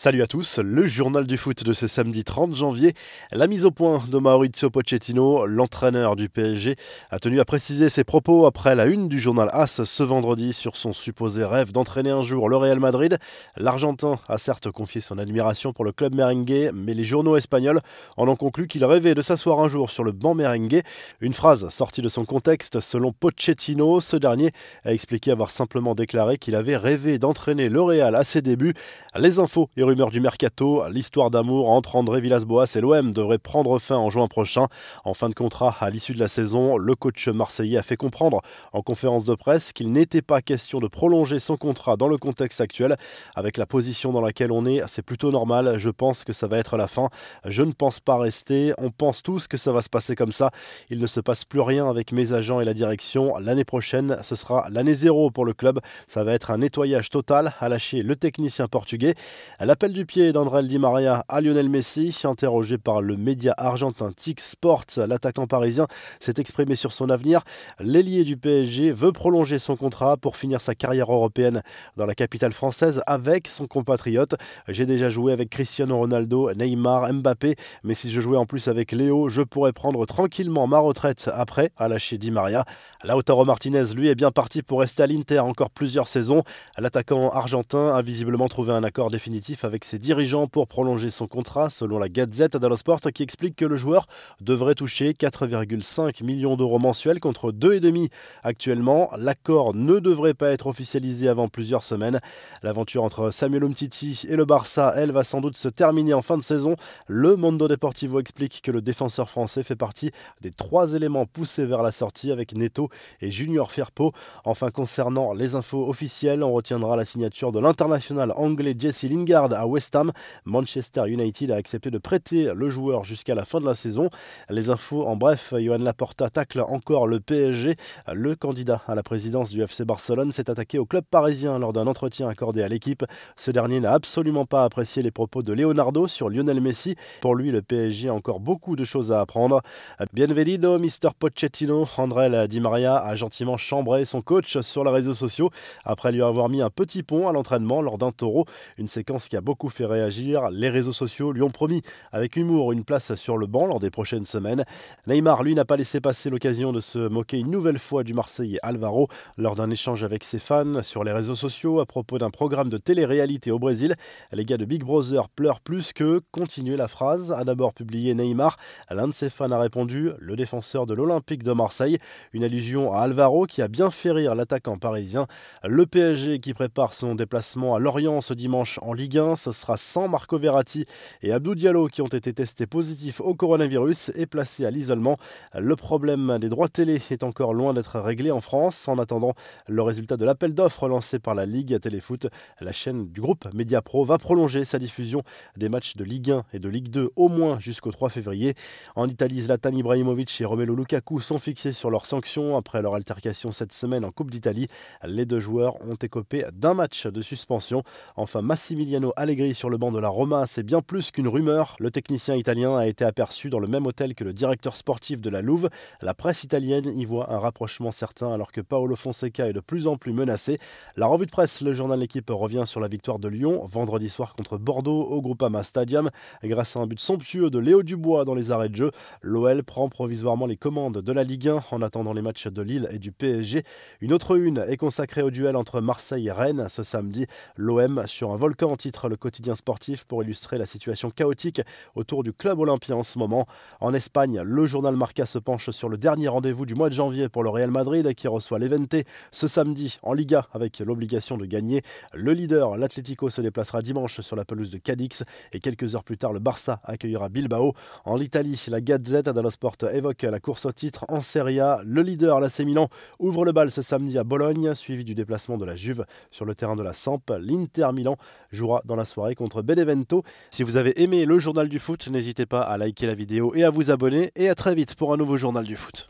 Salut à tous, le journal du foot de ce samedi 30 janvier. La mise au point de Maurizio Pochettino, l'entraîneur du PSG, a tenu à préciser ses propos après la une du journal AS ce vendredi sur son supposé rêve d'entraîner un jour le Real Madrid. L'Argentin a certes confié son admiration pour le club merengue, mais les journaux espagnols en ont conclu qu'il rêvait de s'asseoir un jour sur le banc merengue. Une phrase sortie de son contexte selon Pochettino, ce dernier a expliqué avoir simplement déclaré qu'il avait rêvé d'entraîner le Real à ses débuts. Les infos rumeurs du mercato, l'histoire d'amour entre André Villas-Boas et l'OM devrait prendre fin en juin prochain. En fin de contrat, à l'issue de la saison, le coach marseillais a fait comprendre en conférence de presse qu'il n'était pas question de prolonger son contrat dans le contexte actuel. Avec la position dans laquelle on est, c'est plutôt normal. Je pense que ça va être la fin. Je ne pense pas rester. On pense tous que ça va se passer comme ça. Il ne se passe plus rien avec mes agents et la direction. L'année prochaine, ce sera l'année zéro pour le club. Ça va être un nettoyage total, à lâcher le technicien portugais. L'appel du pied d'André Di Maria à Lionel Messi, interrogé par le média argentin TIC Sports, l'attaquant parisien s'est exprimé sur son avenir. L'ailier du PSG veut prolonger son contrat pour finir sa carrière européenne dans la capitale française avec son compatriote. J'ai déjà joué avec Cristiano Ronaldo, Neymar, Mbappé, mais si je jouais en plus avec Léo, je pourrais prendre tranquillement ma retraite après, à lâcher Di Maria. Lautaro Martinez, lui, est bien parti pour rester à l'Inter encore plusieurs saisons. L'attaquant argentin a visiblement trouvé un accord définitif avec ses dirigeant pour prolonger son contrat, selon la Gazette dello Sport, qui explique que le joueur devrait toucher 4,5 millions d'euros mensuels contre 2,5 actuellement. L'accord ne devrait pas être officialisé avant plusieurs semaines. L'aventure entre Samuel Umtiti et le Barça, elle, va sans doute se terminer en fin de saison. Le Mondo Deportivo explique que le défenseur français fait partie des trois éléments poussés vers la sortie avec Neto et Junior Firpo. Enfin, concernant les infos officielles, on retiendra la signature de l'international anglais Jesse Lingard à West Ham. Manchester United a accepté de prêter le joueur jusqu'à la fin de la saison. Les infos en bref, Johan Laporta tacle encore le PSG. Le candidat à la présidence du FC Barcelone s'est attaqué au club parisien lors d'un entretien accordé à l'équipe. Ce dernier n'a absolument pas apprécié les propos de Leonardo sur Lionel Messi. Pour lui, le PSG a encore beaucoup de choses à apprendre. Bienvenido, Mr. Pochettino. André Di Maria a gentiment chambré son coach sur les réseaux sociaux après lui avoir mis un petit pont à l'entraînement lors d'un taureau. Une séquence qui a beaucoup fait réagir. Les réseaux sociaux lui ont promis avec humour une place sur le banc lors des prochaines semaines. Neymar, lui, n'a pas laissé passer l'occasion de se moquer une nouvelle fois du Marseillais Alvaro lors d'un échange avec ses fans sur les réseaux sociaux à propos d'un programme de télé-réalité au Brésil. Les gars de Big Brother pleurent plus que. Continuez la phrase, a d'abord publié Neymar. L'un de ses fans a répondu, le défenseur de l'Olympique de Marseille. Une allusion à Alvaro qui a bien fait rire l'attaquant parisien. Le PSG qui prépare son déplacement à Lorient ce dimanche en Ligue 1, ce sera sans Marco Verratti et Abdou Diallo qui ont été testés positifs au coronavirus et placés à l'isolement. Le problème des droits télé est encore loin d'être réglé en France. En attendant le résultat de l'appel d'offres lancé par la Ligue Téléfoot, la chaîne du groupe Mediapro va prolonger sa diffusion des matchs de Ligue 1 et de Ligue 2 au moins jusqu'au 3 février. En Italie, Zlatan Ibrahimovic et Romelu Lukaku sont fixés sur leurs sanctions après leur altercation cette semaine en Coupe d'Italie. Les deux joueurs ont écopé d'un match de suspension. Enfin, Massimiliano Allegri sur le banc de la Roma, c'est bien plus qu'une rumeur. Le technicien italien a été aperçu dans le même hôtel que le directeur sportif de la Louve. La presse italienne y voit un rapprochement certain alors que Paolo Fonseca est de plus en plus menacé. La revue de presse, le journal L'équipe revient sur la victoire de Lyon vendredi soir contre Bordeaux au Groupama Stadium. Grâce à un but somptueux de Léo Dubois dans les arrêts de jeu, l'OL prend provisoirement les commandes de la Ligue 1 en attendant les matchs de Lille et du PSG. Une autre une est consacrée au duel entre Marseille et Rennes ce samedi. L'OM sur un volcan titre le quotidien sportif pour illustrer la situation chaotique autour du club olympien en ce moment. En Espagne, le journal Marca se penche sur le dernier rendez-vous du mois de janvier pour le Real Madrid qui reçoit l'Evente ce samedi en Liga avec l'obligation de gagner. Le leader, l'Atlético, se déplacera dimanche sur la pelouse de Cadix et quelques heures plus tard, le Barça accueillera Bilbao. En Italie, la Gazette dello Sport évoque la course au titre en Serie A. Le leader, l'AC Milan, ouvre le bal ce samedi à Bologne, suivi du déplacement de la Juve sur le terrain de la Samp. L'Inter Milan jouera dans la soirée contre Benevento. Si vous avez aimé le journal du foot, n'hésitez pas à liker la vidéo et à vous abonner. Et à très vite pour un nouveau journal du foot.